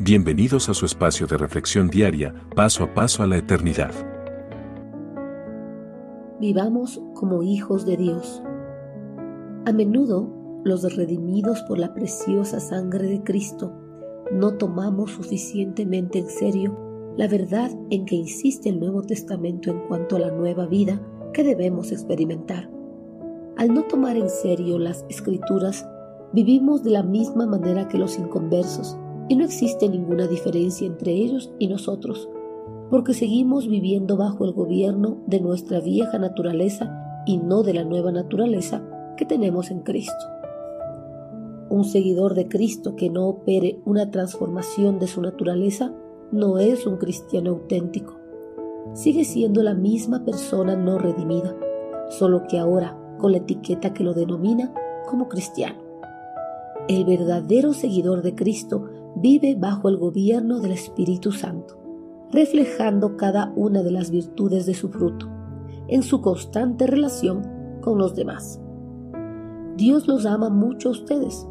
Bienvenidos a su espacio de reflexión diaria, paso a paso a la eternidad. Vivamos como hijos de Dios. A menudo, los redimidos por la preciosa sangre de Cristo, no tomamos suficientemente en serio la verdad en que insiste el Nuevo Testamento en cuanto a la nueva vida que debemos experimentar. Al no tomar en serio las escrituras, vivimos de la misma manera que los inconversos y no existe ninguna diferencia entre ellos y nosotros, porque seguimos viviendo bajo el gobierno de nuestra vieja naturaleza y no de la nueva naturaleza que tenemos en Cristo. Un seguidor de Cristo que no opere una transformación de su naturaleza no es un cristiano auténtico. Sigue siendo la misma persona no redimida, solo que ahora con la etiqueta que lo denomina como cristiano. El verdadero seguidor de Cristo vive bajo el gobierno del Espíritu Santo, reflejando cada una de las virtudes de su fruto, en su constante relación con los demás. Dios los ama mucho a ustedes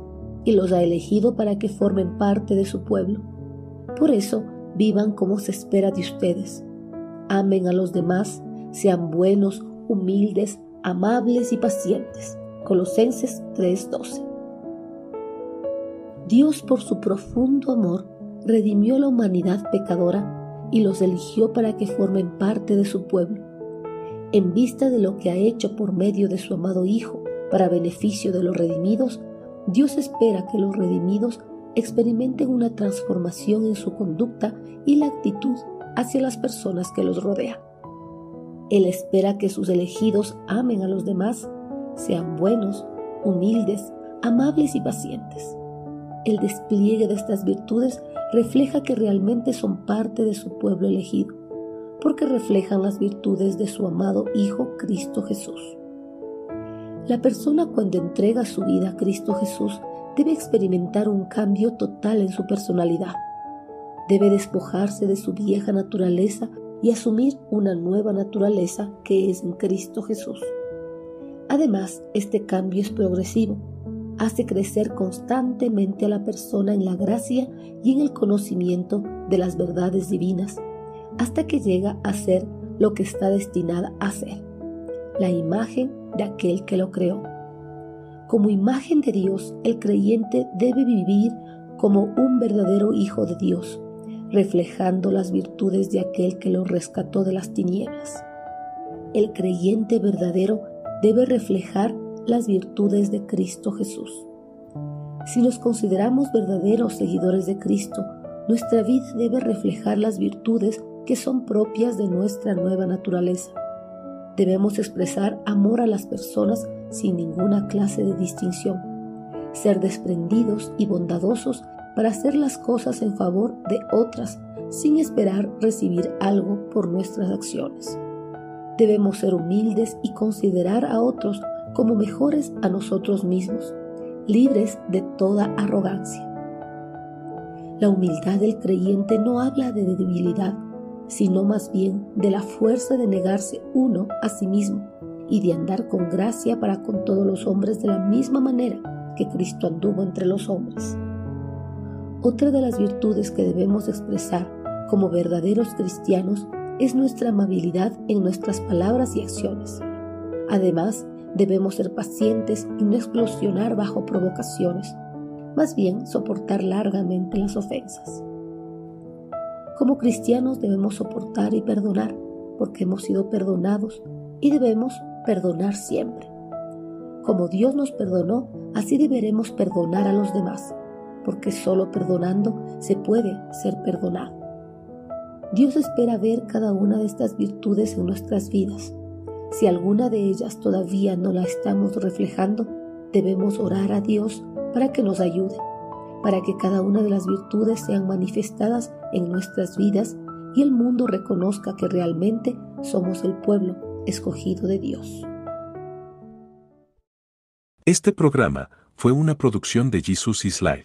y los ha elegido para que formen parte de su pueblo. Por eso, vivan como se espera de ustedes. Amen a los demás, sean buenos, humildes, amables y pacientes. Colosenses 3:12 Dios por su profundo amor redimió la humanidad pecadora y los eligió para que formen parte de su pueblo. En vista de lo que ha hecho por medio de su amado Hijo para beneficio de los redimidos, Dios espera que los redimidos experimenten una transformación en su conducta y la actitud hacia las personas que los rodean. Él espera que sus elegidos amen a los demás, sean buenos, humildes, amables y pacientes. El despliegue de estas virtudes refleja que realmente son parte de su pueblo elegido, porque reflejan las virtudes de su amado Hijo Cristo Jesús. La persona cuando entrega su vida a Cristo Jesús debe experimentar un cambio total en su personalidad. Debe despojarse de su vieja naturaleza y asumir una nueva naturaleza que es en Cristo Jesús. Además, este cambio es progresivo hace crecer constantemente a la persona en la gracia y en el conocimiento de las verdades divinas, hasta que llega a ser lo que está destinada a ser, la imagen de aquel que lo creó. Como imagen de Dios, el creyente debe vivir como un verdadero hijo de Dios, reflejando las virtudes de aquel que lo rescató de las tinieblas. El creyente verdadero debe reflejar las virtudes de Cristo Jesús. Si nos consideramos verdaderos seguidores de Cristo, nuestra vida debe reflejar las virtudes que son propias de nuestra nueva naturaleza. Debemos expresar amor a las personas sin ninguna clase de distinción, ser desprendidos y bondadosos para hacer las cosas en favor de otras sin esperar recibir algo por nuestras acciones. Debemos ser humildes y considerar a otros como mejores a nosotros mismos, libres de toda arrogancia. La humildad del creyente no habla de debilidad, sino más bien de la fuerza de negarse uno a sí mismo y de andar con gracia para con todos los hombres de la misma manera que Cristo anduvo entre los hombres. Otra de las virtudes que debemos expresar como verdaderos cristianos es nuestra amabilidad en nuestras palabras y acciones. Además, Debemos ser pacientes y no explosionar bajo provocaciones, más bien soportar largamente las ofensas. Como cristianos debemos soportar y perdonar porque hemos sido perdonados y debemos perdonar siempre. Como Dios nos perdonó, así deberemos perdonar a los demás, porque solo perdonando se puede ser perdonado. Dios espera ver cada una de estas virtudes en nuestras vidas si alguna de ellas todavía no la estamos reflejando, debemos orar a Dios para que nos ayude, para que cada una de las virtudes sean manifestadas en nuestras vidas y el mundo reconozca que realmente somos el pueblo escogido de Dios. Este programa fue una producción de Jesus is Life.